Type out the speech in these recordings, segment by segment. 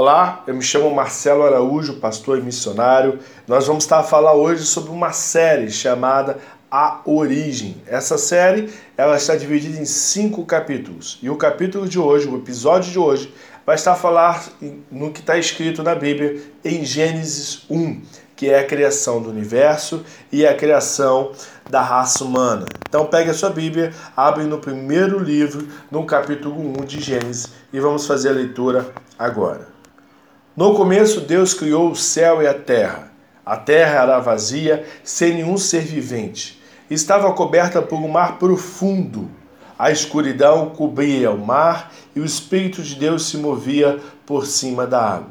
Olá, eu me chamo Marcelo Araújo, pastor e missionário. Nós vamos estar a falar hoje sobre uma série chamada A Origem. Essa série ela está dividida em cinco capítulos e o capítulo de hoje, o episódio de hoje, vai estar a falar no que está escrito na Bíblia em Gênesis 1, que é a criação do universo e a criação da raça humana. Então pegue a sua Bíblia, abre no primeiro livro, no capítulo 1 de Gênesis e vamos fazer a leitura agora. No começo, Deus criou o céu e a terra. A terra era vazia, sem nenhum ser vivente. Estava coberta por um mar profundo. A escuridão cobria o mar e o Espírito de Deus se movia por cima da água.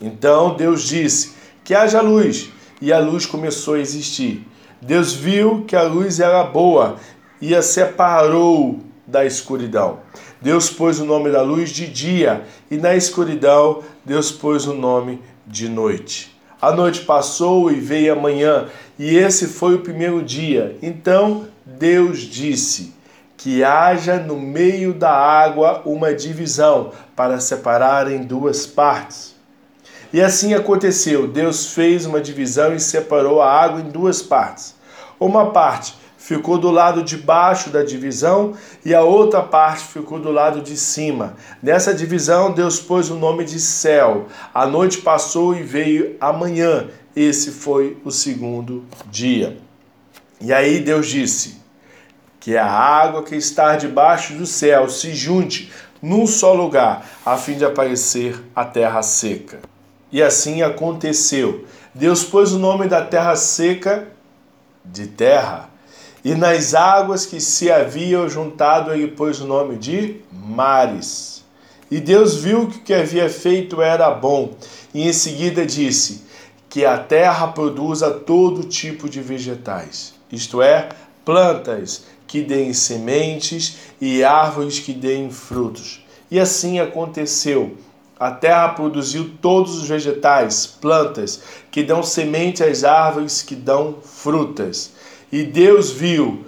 Então Deus disse: Que haja luz, e a luz começou a existir. Deus viu que a luz era boa e a separou da escuridão. Deus pôs o nome da luz de dia, e na escuridão Deus pôs o nome de noite. A noite passou e veio a manhã, e esse foi o primeiro dia. Então Deus disse: Que haja no meio da água uma divisão, para separar em duas partes. E assim aconteceu. Deus fez uma divisão e separou a água em duas partes. Uma parte ficou do lado de baixo da divisão e a outra parte ficou do lado de cima. Nessa divisão, Deus pôs o nome de céu. A noite passou e veio a manhã. Esse foi o segundo dia. E aí Deus disse: Que a água que está debaixo do céu se junte num só lugar, a fim de aparecer a terra seca. E assim aconteceu. Deus pôs o nome da terra seca de terra e nas águas que se haviam juntado, ele pôs o nome de mares. E Deus viu que o que havia feito era bom, e em seguida disse: Que a terra produza todo tipo de vegetais, isto é, plantas que deem sementes e árvores que deem frutos. E assim aconteceu. A terra produziu todos os vegetais, plantas que dão semente às árvores que dão frutas. E Deus viu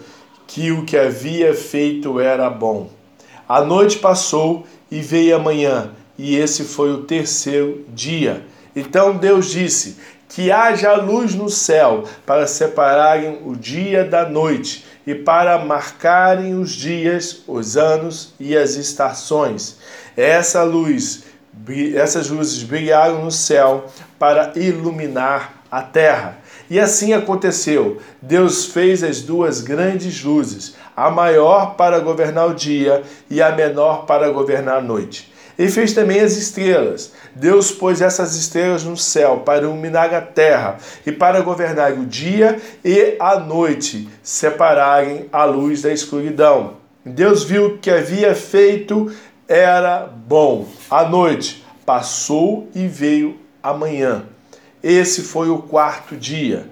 que o que havia feito era bom. A noite passou e veio a manhã, e esse foi o terceiro dia. Então Deus disse: Que haja luz no céu para separarem o dia da noite e para marcarem os dias, os anos e as estações. Essa luz, essas luzes brilharam no céu para iluminar a terra. E assim aconteceu. Deus fez as duas grandes luzes, a maior para governar o dia e a menor para governar a noite. E fez também as estrelas. Deus pôs essas estrelas no céu para iluminar a terra e para governar o dia e a noite, separarem a luz da escuridão. Deus viu que havia feito era bom. A noite passou e veio a manhã. Esse foi o quarto dia.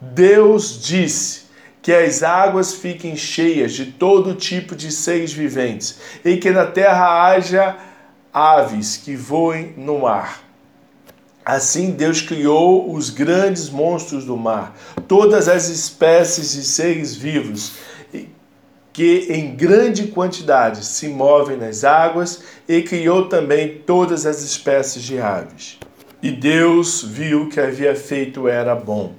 Deus disse que as águas fiquem cheias de todo tipo de seres viventes e que na terra haja aves que voem no mar. Assim Deus criou os grandes monstros do mar, todas as espécies de seres vivos que em grande quantidade se movem nas águas e criou também todas as espécies de aves. E Deus viu que havia feito era bom.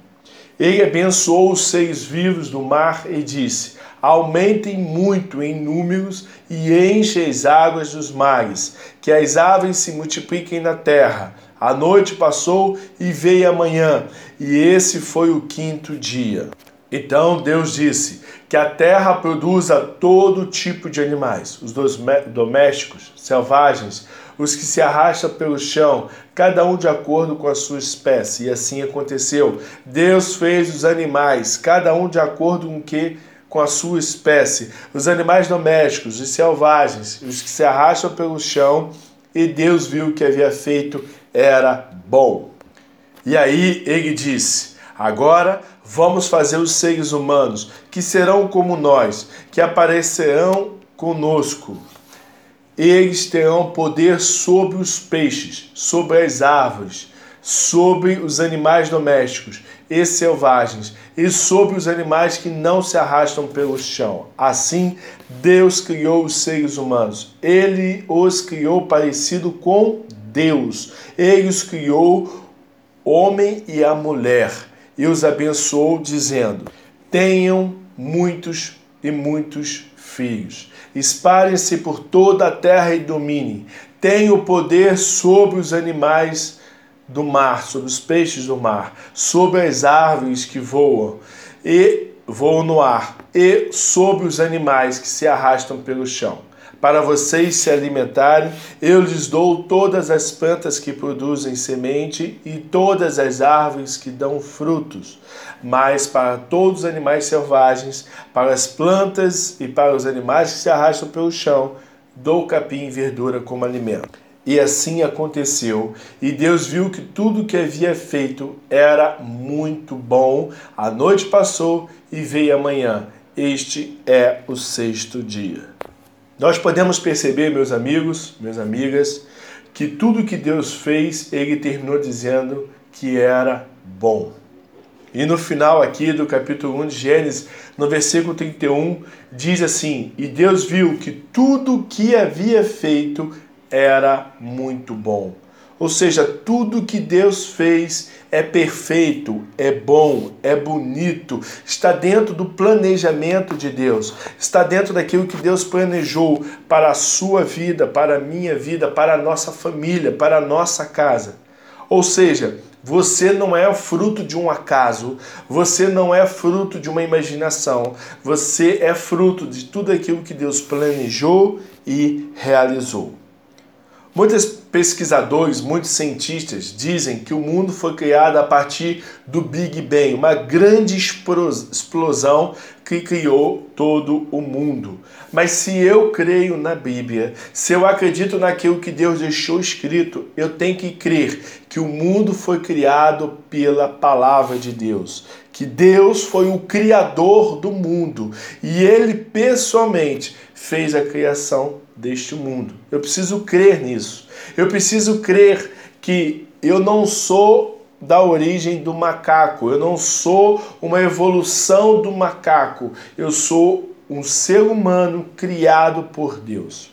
Ele abençoou os seres vivos do mar e disse: Aumentem muito em números e enchem as águas dos mares, que as aves se multipliquem na terra. A noite passou e veio a manhã, e esse foi o quinto dia. Então Deus disse que a terra produza todo tipo de animais, os domésticos, selvagens, os que se arrastam pelo chão, cada um de acordo com a sua espécie. E assim aconteceu. Deus fez os animais, cada um de acordo com que com a sua espécie, os animais domésticos, os selvagens, os que se arrastam pelo chão, e Deus viu que havia feito era bom. E aí ele disse: Agora vamos fazer os seres humanos, que serão como nós, que aparecerão conosco. Eles terão poder sobre os peixes, sobre as árvores, sobre os animais domésticos e selvagens, e sobre os animais que não se arrastam pelo chão. Assim, Deus criou os seres humanos. Ele os criou parecido com Deus. Ele os criou, homem e a mulher, e os abençoou, dizendo: Tenham muitos e muitos filhos. Espalhem-se por toda a terra e dominem. Tenham poder sobre os animais do mar, sobre os peixes do mar, sobre as árvores que voam e voam no ar, e sobre os animais que se arrastam pelo chão. Para vocês se alimentarem, eu lhes dou todas as plantas que produzem semente e todas as árvores que dão frutos. Mas para todos os animais selvagens, para as plantas e para os animais que se arrastam pelo chão, dou capim e verdura como alimento. E assim aconteceu. E Deus viu que tudo que havia feito era muito bom. A noite passou e veio a manhã. Este é o sexto dia. Nós podemos perceber, meus amigos, minhas amigas, que tudo que Deus fez, ele terminou dizendo que era bom. E no final aqui do capítulo 1 de Gênesis, no versículo 31, diz assim: E Deus viu que tudo que havia feito era muito bom. Ou seja, tudo que Deus fez é perfeito, é bom, é bonito, está dentro do planejamento de Deus, está dentro daquilo que Deus planejou para a sua vida, para a minha vida, para a nossa família, para a nossa casa. Ou seja, você não é fruto de um acaso, você não é fruto de uma imaginação, você é fruto de tudo aquilo que Deus planejou e realizou. Muitos pesquisadores, muitos cientistas dizem que o mundo foi criado a partir do Big Bang, uma grande explosão que criou todo o mundo. Mas se eu creio na Bíblia, se eu acredito naquilo que Deus deixou escrito, eu tenho que crer que o mundo foi criado pela palavra de Deus, que Deus foi o criador do mundo e ele pessoalmente fez a criação deste mundo. Eu preciso crer nisso. Eu preciso crer que eu não sou da origem do macaco, eu não sou uma evolução do macaco, eu sou um ser humano criado por Deus.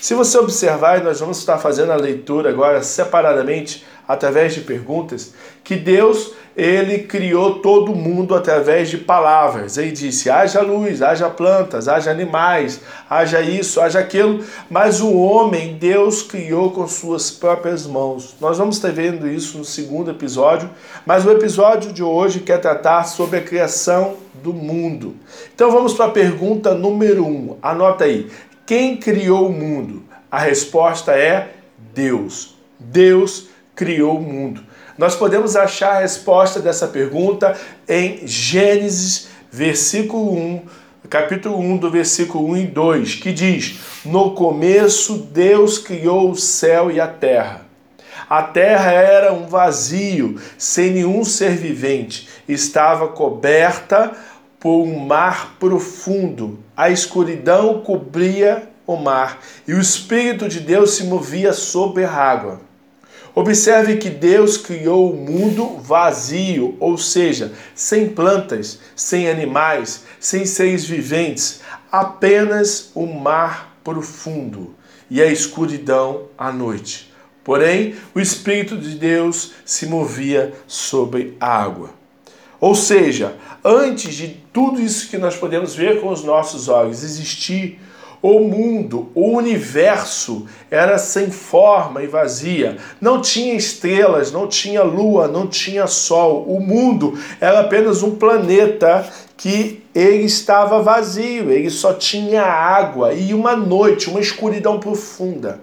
Se você observar, e nós vamos estar fazendo a leitura agora separadamente, através de perguntas, que Deus ele criou todo mundo através de palavras. Ele disse: haja luz, haja plantas, haja animais, haja isso, haja aquilo. Mas o homem, Deus criou com suas próprias mãos. Nós vamos estar vendo isso no segundo episódio, mas o episódio de hoje quer tratar sobre a criação do mundo. Então vamos para a pergunta número um. Anota aí: quem criou o mundo? A resposta é Deus. Deus criou o mundo. Nós podemos achar a resposta dessa pergunta em Gênesis, versículo 1, capítulo 1, do versículo 1 e 2, que diz: No começo Deus criou o céu e a terra. A terra era um vazio, sem nenhum ser vivente, estava coberta por um mar profundo. A escuridão cobria o mar, e o Espírito de Deus se movia sobre a água. Observe que Deus criou o mundo vazio, ou seja, sem plantas, sem animais, sem seres viventes, apenas o mar profundo e a escuridão à noite. Porém, o Espírito de Deus se movia sobre a água. Ou seja, antes de tudo isso que nós podemos ver com os nossos olhos existir, o mundo, o universo era sem forma e vazia. Não tinha estrelas, não tinha lua, não tinha sol. O mundo era apenas um planeta que ele estava vazio, ele só tinha água e uma noite, uma escuridão profunda.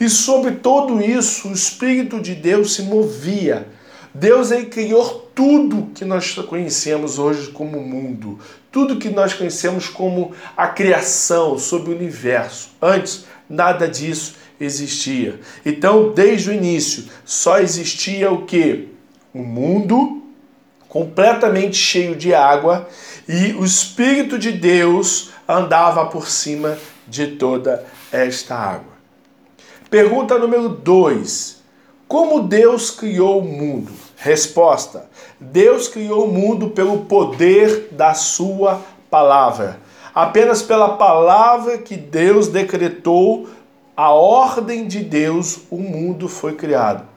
E sobre tudo isso, o Espírito de Deus se movia. Deus ele criou tudo que nós conhecemos hoje como mundo, tudo que nós conhecemos como a criação, sobre o universo. Antes, nada disso existia. Então, desde o início, só existia o que? O mundo completamente cheio de água e o Espírito de Deus andava por cima de toda esta água. Pergunta número 2. Como Deus criou o mundo? Resposta: Deus criou o mundo pelo poder da sua palavra. Apenas pela palavra que Deus decretou a ordem de Deus, o mundo foi criado.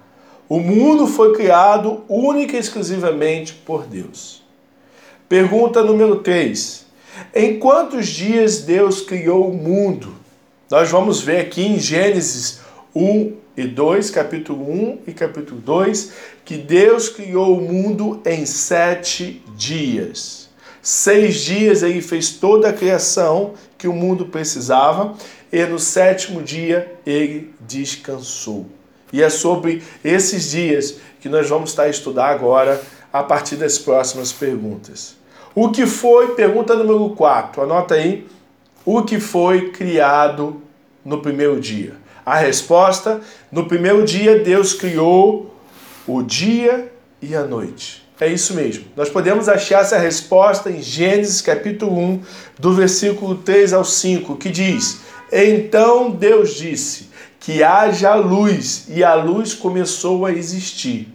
O mundo foi criado única e exclusivamente por Deus. Pergunta número 3. Em quantos dias Deus criou o mundo? Nós vamos ver aqui em Gênesis 1 e 2, capítulo 1 e capítulo 2, que Deus criou o mundo em sete dias. Seis dias ele fez toda a criação que o mundo precisava, e no sétimo dia ele descansou. E é sobre esses dias que nós vamos estar a estudar agora a partir das próximas perguntas. O que foi, pergunta número 4, anota aí, o que foi criado no primeiro dia? A resposta: no primeiro dia Deus criou o dia e a noite. É isso mesmo. Nós podemos achar essa resposta em Gênesis capítulo 1, do versículo 3 ao 5, que diz: Então Deus disse que haja luz, e a luz começou a existir.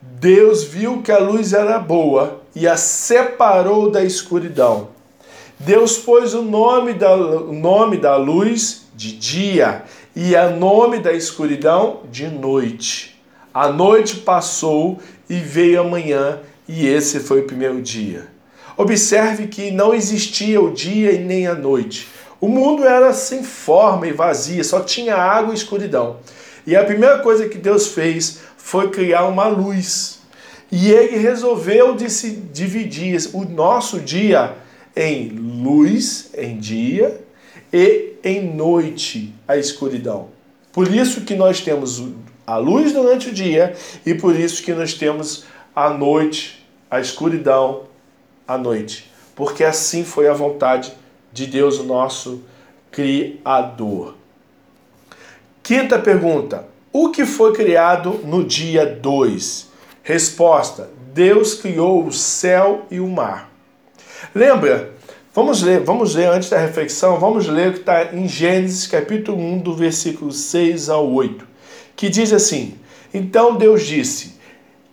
Deus viu que a luz era boa e a separou da escuridão. Deus pôs o nome da, o nome da luz de dia e o nome da escuridão de noite. A noite passou e veio a manhã, e esse foi o primeiro dia. Observe que não existia o dia e nem a noite. O mundo era sem forma e vazia, só tinha água e escuridão. E a primeira coisa que Deus fez foi criar uma luz. E ele resolveu de se dividir o nosso dia em luz, em dia, e em noite, a escuridão. Por isso que nós temos a luz durante o dia e por isso que nós temos a noite, a escuridão à noite. Porque assim foi a vontade de Deus, o nosso Criador. Quinta pergunta: O que foi criado no dia 2? Resposta: Deus criou o céu e o mar. Lembra? Vamos ler, vamos ler antes da reflexão, vamos ler o que está em Gênesis capítulo 1, do versículo 6 ao 8, que diz assim: Então Deus disse: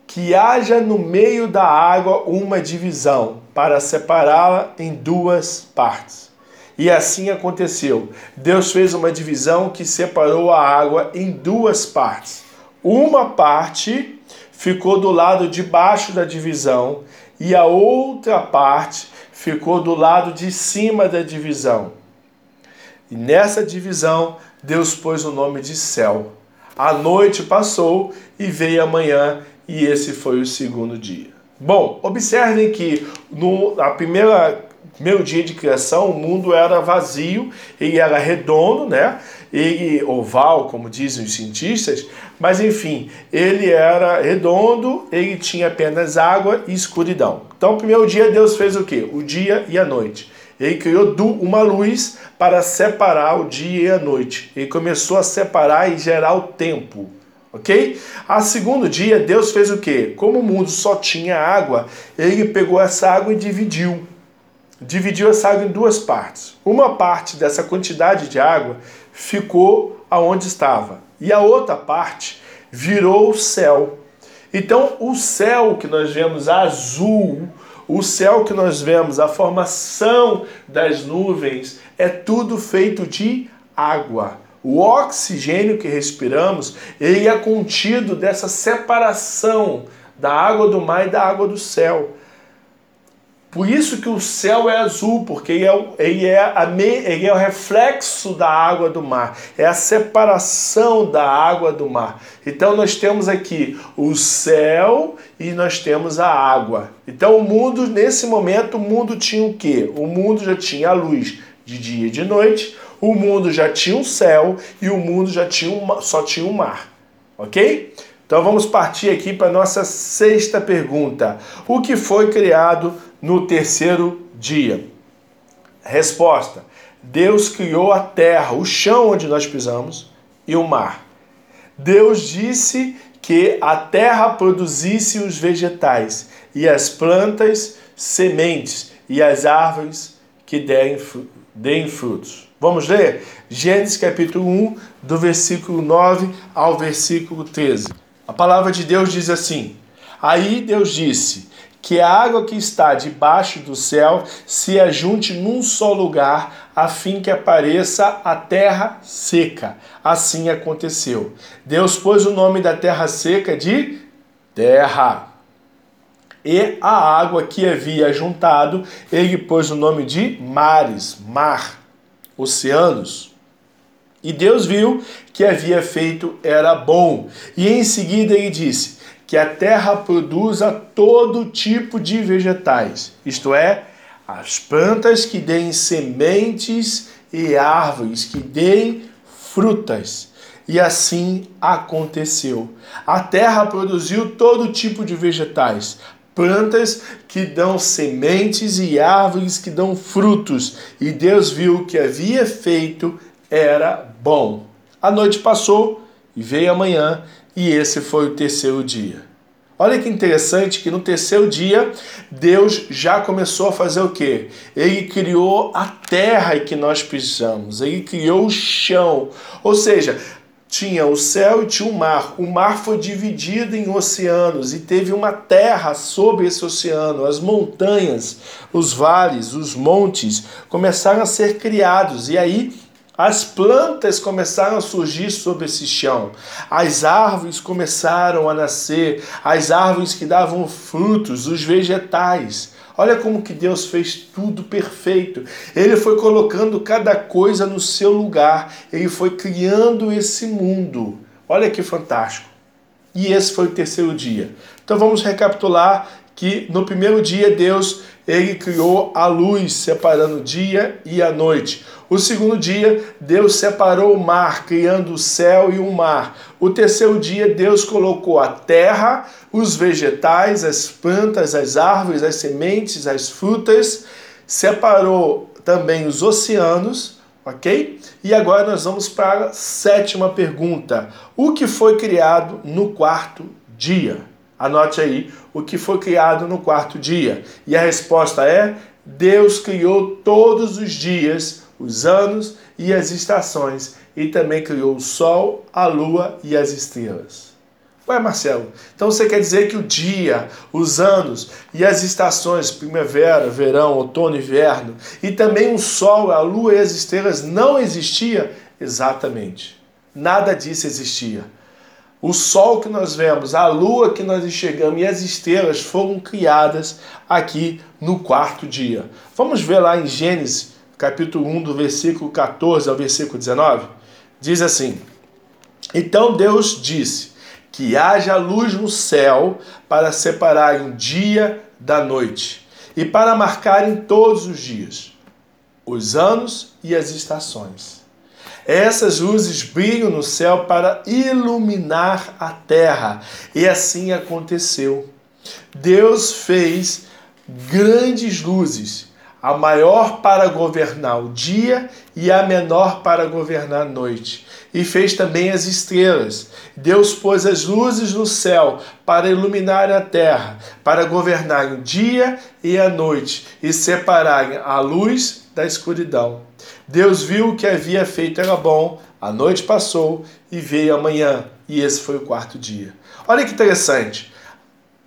Que haja no meio da água uma divisão, para separá-la em duas partes e assim aconteceu. Deus fez uma divisão que separou a água em duas partes. Uma parte ficou do lado de baixo da divisão e a outra parte ficou do lado de cima da divisão. E nessa divisão, Deus pôs o nome de céu. A noite passou e veio a manhã, e esse foi o segundo dia. Bom, observem que no, a primeira meu dia de criação, o mundo era vazio, ele era redondo, né? Ele oval, como dizem os cientistas, mas enfim, ele era redondo, ele tinha apenas água e escuridão. Então, primeiro dia Deus fez o quê? O dia e a noite. Ele criou uma luz para separar o dia e a noite. Ele começou a separar e gerar o tempo. Ok? A segundo dia, Deus fez o quê? Como o mundo só tinha água, ele pegou essa água e dividiu dividiu essa água em duas partes. Uma parte dessa quantidade de água ficou aonde estava, e a outra parte virou o céu. Então, o céu que nós vemos azul, o céu que nós vemos, a formação das nuvens, é tudo feito de água. O oxigênio que respiramos, ele é contido dessa separação da água do mar e da água do céu. Por isso que o céu é azul, porque ele é, ele, é a, ele é o reflexo da água do mar, é a separação da água do mar. Então nós temos aqui o céu e nós temos a água. Então o mundo, nesse momento, o mundo tinha o quê? O mundo já tinha a luz de dia e de noite, o mundo já tinha o céu e o mundo já tinha uma, só tinha o mar. Ok? Então vamos partir aqui para a nossa sexta pergunta. O que foi criado no terceiro dia? Resposta: Deus criou a terra, o chão onde nós pisamos e o mar. Deus disse que a terra produzisse os vegetais e as plantas sementes e as árvores que deem, deem frutos. Vamos ler? Gênesis capítulo 1, do versículo 9 ao versículo 13. A palavra de Deus diz assim: Aí Deus disse: que a água que está debaixo do céu se ajunte num só lugar, a fim que apareça a terra seca. Assim aconteceu. Deus pôs o nome da terra seca de terra. E a água que havia juntado, ele pôs o nome de mares, mar, oceanos. E Deus viu que havia feito era bom. E em seguida ele disse: que a terra produza todo tipo de vegetais, isto é, as plantas que deem sementes e árvores que deem frutas. E assim aconteceu. A terra produziu todo tipo de vegetais, plantas que dão sementes e árvores que dão frutos. E Deus viu que havia feito era bom. A noite passou e veio amanhã, e esse foi o terceiro dia. Olha que interessante que no terceiro dia Deus já começou a fazer o quê? Ele criou a terra que nós pisamos, ele criou o chão. Ou seja, tinha o céu e tinha o mar. O mar foi dividido em oceanos e teve uma terra sobre esse oceano. As montanhas, os vales, os montes começaram a ser criados. E aí as plantas começaram a surgir sobre esse chão. As árvores começaram a nascer, as árvores que davam frutos, os vegetais. Olha como que Deus fez tudo perfeito. Ele foi colocando cada coisa no seu lugar. Ele foi criando esse mundo. Olha que fantástico. E esse foi o terceiro dia. Então vamos recapitular que no primeiro dia Deus ele criou a luz, separando o dia e a noite. O segundo dia, Deus separou o mar, criando o céu e o mar. O terceiro dia, Deus colocou a terra, os vegetais, as plantas, as árvores, as sementes, as frutas, separou também os oceanos, ok? E agora nós vamos para a sétima pergunta: O que foi criado no quarto dia? Anote aí o que foi criado no quarto dia. E a resposta é: Deus criou todos os dias os anos e as estações, e também criou o sol, a lua e as estrelas. Ué, Marcelo, então você quer dizer que o dia, os anos e as estações, primavera, verão, outono, inverno, e também o sol, a lua e as estrelas não existia? Exatamente. Nada disso existia. O sol que nós vemos, a lua que nós enxergamos e as estrelas foram criadas aqui no quarto dia. Vamos ver lá em Gênesis capítulo 1, do versículo 14 ao versículo 19, diz assim: Então Deus disse: Que haja luz no céu para separar o dia da noite e para marcarem todos os dias, os anos e as estações. Essas luzes brilham no céu para iluminar a terra, e assim aconteceu. Deus fez grandes luzes a maior para governar o dia e a menor para governar a noite. E fez também as estrelas. Deus pôs as luzes no céu para iluminar a terra, para governar o dia e a noite, e separar a luz da escuridão. Deus viu que havia feito era bom, a noite passou e veio a manhã, e esse foi o quarto dia. Olha que interessante.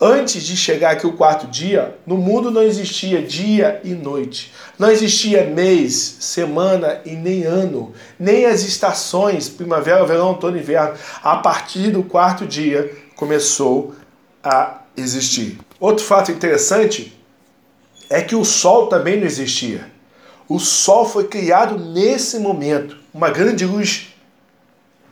Antes de chegar aqui o quarto dia, no mundo não existia dia e noite. Não existia mês, semana e nem ano, nem as estações, primavera, verão, outono e inverno. A partir do quarto dia começou a existir. Outro fato interessante é que o sol também não existia. O sol foi criado nesse momento, uma grande luz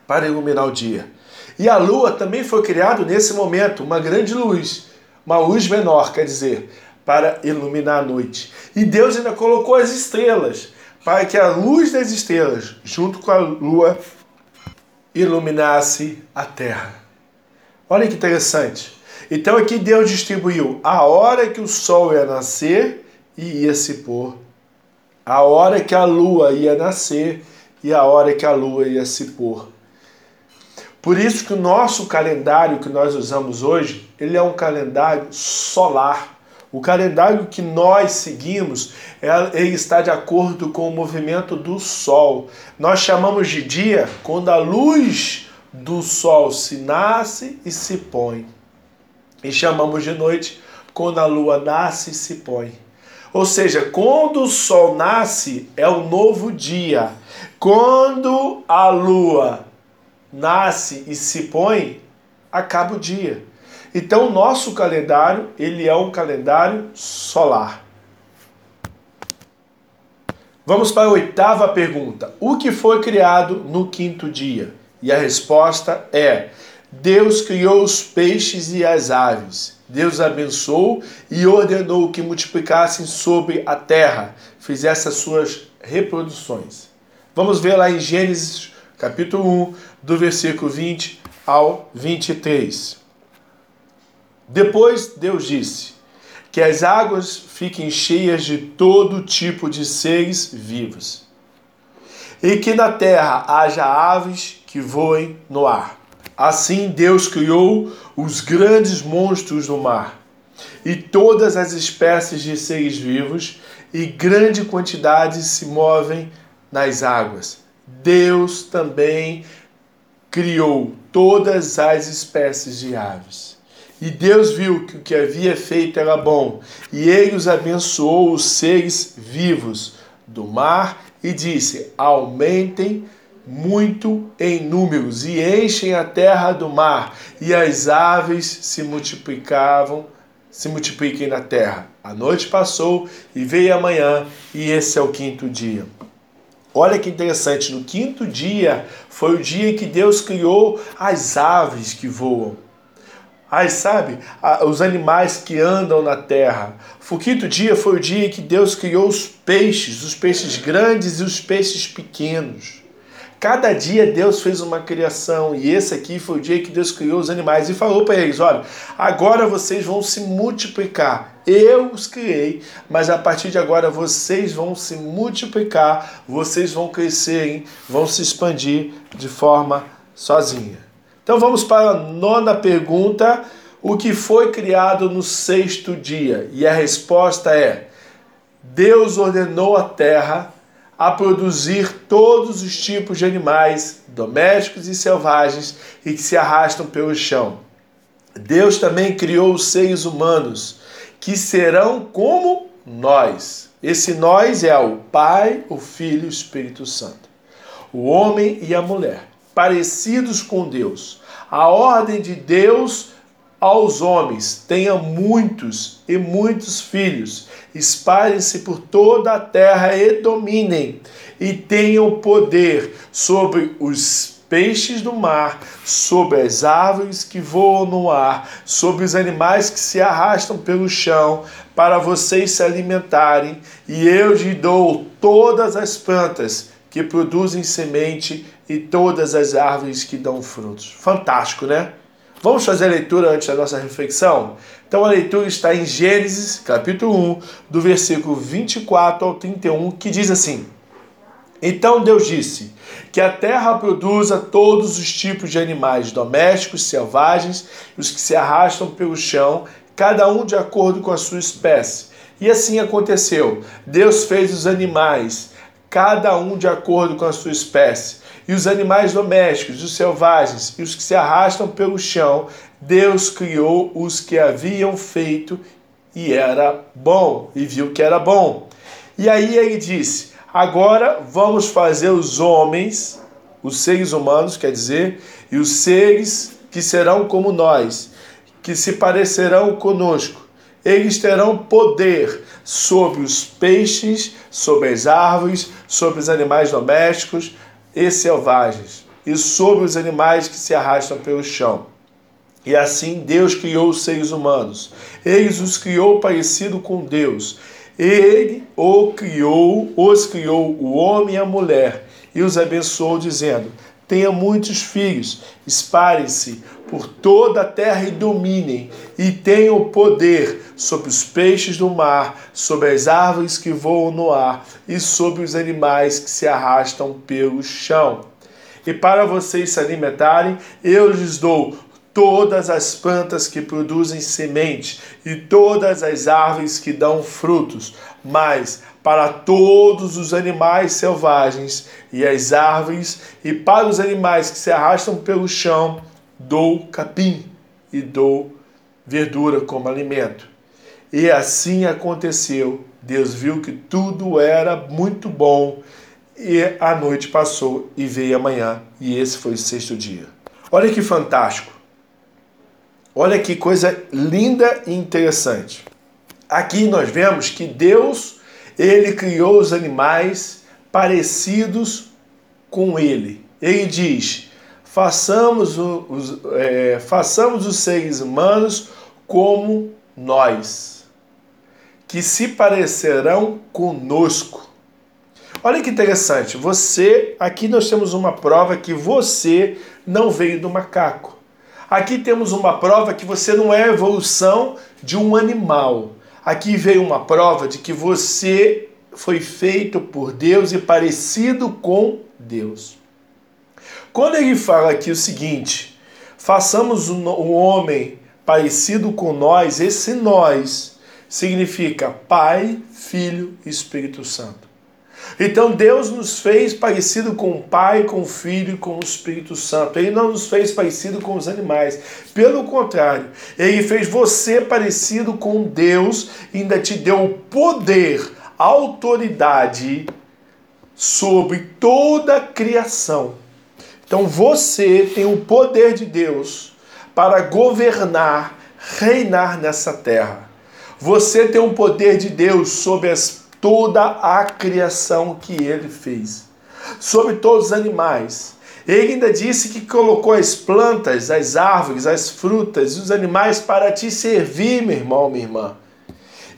para iluminar o dia. E a lua também foi criado nesse momento, uma grande luz, uma luz menor, quer dizer, para iluminar a noite. E Deus ainda colocou as estrelas, para que a luz das estrelas, junto com a lua, iluminasse a terra. Olha que interessante. Então aqui Deus distribuiu a hora que o sol ia nascer e ia se pôr, a hora que a lua ia nascer e a hora que a lua ia se pôr. Por isso que o nosso calendário que nós usamos hoje, ele é um calendário solar. O calendário que nós seguimos, ele está de acordo com o movimento do Sol. Nós chamamos de dia quando a luz do Sol se nasce e se põe. E chamamos de noite quando a lua nasce e se põe. Ou seja, quando o sol nasce, é o novo dia. Quando a lua nasce e se põe, acaba o dia. Então, o nosso calendário, ele é um calendário solar. Vamos para a oitava pergunta. O que foi criado no quinto dia? E a resposta é: Deus criou os peixes e as aves. Deus abençoou e ordenou que multiplicassem sobre a terra, fizesse as suas reproduções. Vamos ver lá em Gênesis capítulo 1, do versículo 20 ao 23. Depois Deus disse: Que as águas fiquem cheias de todo tipo de seres vivos, e que na terra haja aves que voem no ar. Assim Deus criou os grandes monstros do mar e todas as espécies de seres vivos, e grande quantidade se movem nas águas. Deus também criou todas as espécies de aves. E Deus viu que o que havia feito era bom, e ele os abençoou os seres vivos do mar e disse: Aumentem muito em números e enchem a terra do mar, e as aves se multiplicavam, se multipliquem na terra. A noite passou e veio a manhã, e esse é o quinto dia. Olha que interessante, no quinto dia foi o dia em que Deus criou as aves que voam. As, sabe, os animais que andam na terra. O quinto dia foi o dia em que Deus criou os peixes, os peixes grandes e os peixes pequenos. Cada dia Deus fez uma criação e esse aqui foi o dia que Deus criou os animais e falou para eles: olha, agora vocês vão se multiplicar. Eu os criei, mas a partir de agora vocês vão se multiplicar, vocês vão crescer, vão se expandir de forma sozinha. Então vamos para a nona pergunta: o que foi criado no sexto dia? E a resposta é: Deus ordenou a terra a produzir todos os tipos de animais, domésticos e selvagens, e que se arrastam pelo chão. Deus também criou os seres humanos, que serão como nós. Esse nós é o Pai, o Filho e o Espírito Santo. O homem e a mulher, parecidos com Deus. A ordem de Deus aos homens: tenha muitos e muitos filhos, espalhem-se por toda a terra e dominem, e tenham poder sobre os peixes do mar, sobre as árvores que voam no ar, sobre os animais que se arrastam pelo chão, para vocês se alimentarem, e eu lhe dou todas as plantas que produzem semente e todas as árvores que dão frutos. Fantástico, né? Vamos fazer a leitura antes da nossa reflexão? Então a leitura está em Gênesis, capítulo 1, do versículo 24 ao 31, que diz assim: Então Deus disse: Que a terra produza todos os tipos de animais domésticos, selvagens, os que se arrastam pelo chão, cada um de acordo com a sua espécie. E assim aconteceu. Deus fez os animais, cada um de acordo com a sua espécie e os animais domésticos, os selvagens e os que se arrastam pelo chão, Deus criou os que haviam feito e era bom, e viu que era bom. E aí ele disse: Agora vamos fazer os homens, os seres humanos, quer dizer, e os seres que serão como nós, que se parecerão conosco. Eles terão poder sobre os peixes, sobre as árvores, sobre os animais domésticos, e selvagens, e sobre os animais que se arrastam pelo chão. E assim Deus criou os seres humanos. Ele os criou parecido com Deus. Ele o criou, os criou o homem e a mulher, e os abençoou, dizendo: Tenha muitos filhos, espalhem-se por toda a terra e dominem, e tenham poder sobre os peixes do mar, sobre as árvores que voam no ar e sobre os animais que se arrastam pelo chão. E para vocês se alimentarem, eu lhes dou todas as plantas que produzem semente e todas as árvores que dão frutos, mas para todos os animais selvagens e as árvores e para os animais que se arrastam pelo chão, dou capim e dou verdura como alimento. E assim aconteceu. Deus viu que tudo era muito bom e a noite passou e veio amanhã, e esse foi o sexto dia. Olha que fantástico. Olha que coisa linda e interessante. Aqui nós vemos que Deus, ele criou os animais parecidos com ele. Ele diz: façamos os, é, façamos os seres humanos como nós, que se parecerão conosco. Olha que interessante, você, aqui nós temos uma prova que você não veio do macaco. Aqui temos uma prova que você não é evolução de um animal. Aqui veio uma prova de que você foi feito por Deus e parecido com Deus. Quando ele fala aqui o seguinte: façamos o homem parecido com nós, esse nós significa Pai, Filho e Espírito Santo. Então Deus nos fez parecido com o Pai, com o Filho e com o Espírito Santo. Ele não nos fez parecido com os animais. Pelo contrário, ele fez você parecido com Deus e ainda te deu poder, autoridade sobre toda a criação. Então você tem o poder de Deus para governar, reinar nessa terra. Você tem o poder de Deus sobre as toda a criação que ele fez, sobre todos os animais. Ele ainda disse que colocou as plantas, as árvores, as frutas e os animais para te servir, meu irmão, minha irmã.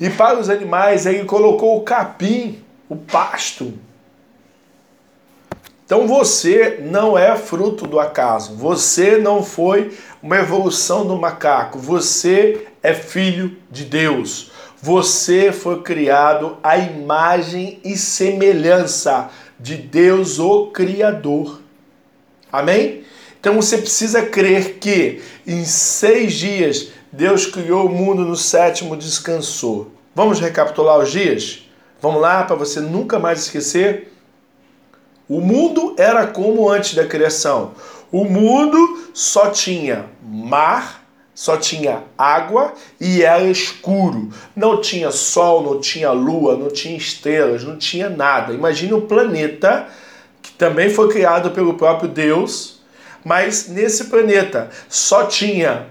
E para os animais, ele colocou o capim, o pasto. Então você não é fruto do acaso. Você não foi uma evolução do macaco. Você é filho de Deus. Você foi criado à imagem e semelhança de Deus, o Criador. Amém? Então você precisa crer que em seis dias Deus criou o mundo, no sétimo descansou. Vamos recapitular os dias? Vamos lá para você nunca mais esquecer? O mundo era como antes da criação. O mundo só tinha mar, só tinha água e era escuro. Não tinha sol, não tinha lua, não tinha estrelas, não tinha nada. Imagine um planeta que também foi criado pelo próprio Deus, mas nesse planeta só tinha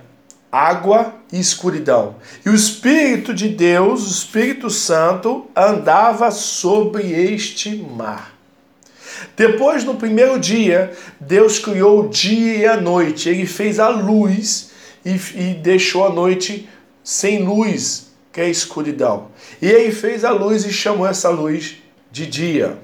água e escuridão. E o Espírito de Deus, o Espírito Santo, andava sobre este mar. Depois, no primeiro dia, Deus criou o dia e a noite. Ele fez a luz e, e deixou a noite sem luz, que é escuridão. E ele fez a luz e chamou essa luz de dia.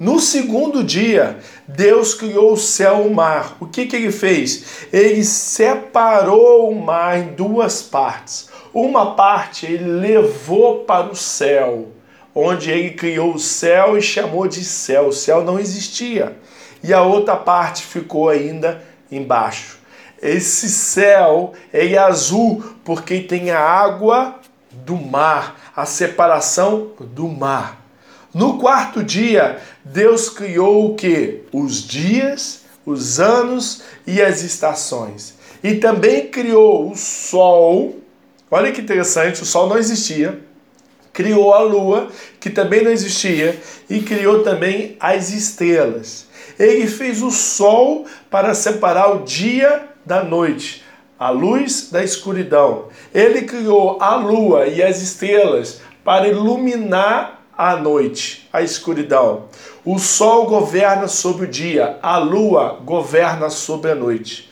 No segundo dia, Deus criou o céu e o mar. O que, que ele fez? Ele separou o mar em duas partes. Uma parte ele levou para o céu, onde ele criou o céu e chamou de céu. O céu não existia. E a outra parte ficou ainda embaixo. Esse céu é azul porque tem a água do mar, a separação do mar. No quarto dia, Deus criou o que? Os dias, os anos e as estações. E também criou o sol. Olha que interessante, o sol não existia. Criou a lua, que também não existia, e criou também as estrelas. Ele fez o sol para separar o dia da noite, a luz da escuridão. Ele criou a lua e as estrelas para iluminar a noite, a escuridão. O sol governa sobre o dia, a lua governa sobre a noite.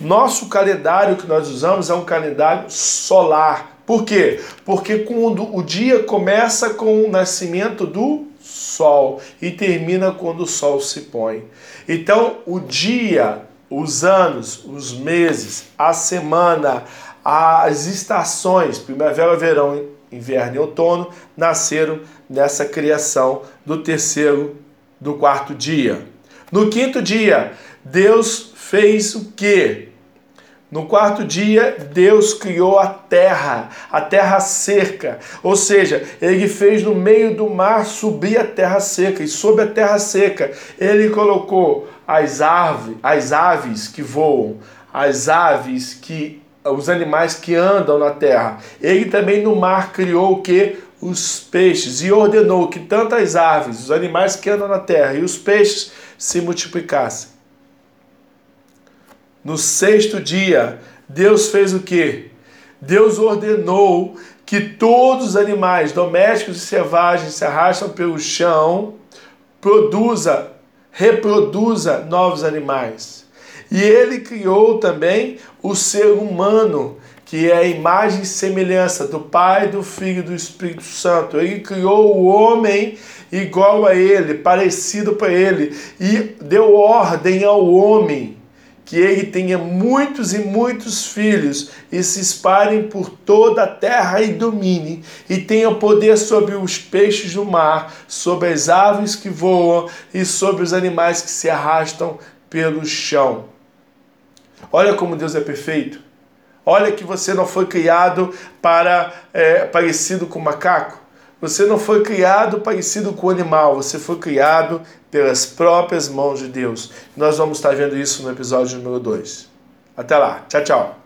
Nosso calendário que nós usamos é um calendário solar. Por quê? Porque quando o dia começa com o nascimento do sol e termina quando o sol se põe. Então, o dia os anos, os meses, a semana, as estações, primavera, verão, inverno e outono, nasceram nessa criação do terceiro, do quarto dia. No quinto dia, Deus fez o quê? No quarto dia, Deus criou a terra, a terra seca. Ou seja, ele fez no meio do mar subir a terra seca. E sobre a terra seca, ele colocou as, árvores, as aves que voam, as aves que os animais que andam na terra. Ele também no mar criou o que? Os peixes e ordenou que tantas aves, os animais que andam na terra e os peixes se multiplicassem. No sexto dia, Deus fez o que? Deus ordenou que todos os animais domésticos e selvagens se arrastam pelo chão, produza, reproduza novos animais. E ele criou também o ser humano, que é a imagem e semelhança do Pai, do Filho e do Espírito Santo. Ele criou o homem igual a ele, parecido para ele, e deu ordem ao homem que ele tenha muitos e muitos filhos e se espalhem por toda a terra e domine, e tenha poder sobre os peixes do mar, sobre as aves que voam e sobre os animais que se arrastam pelo chão. Olha como Deus é perfeito. Olha que você não foi criado para é, parecido com macaco. Você não foi criado parecido com o animal, você foi criado pelas próprias mãos de Deus. Nós vamos estar vendo isso no episódio número 2. Até lá. Tchau, tchau.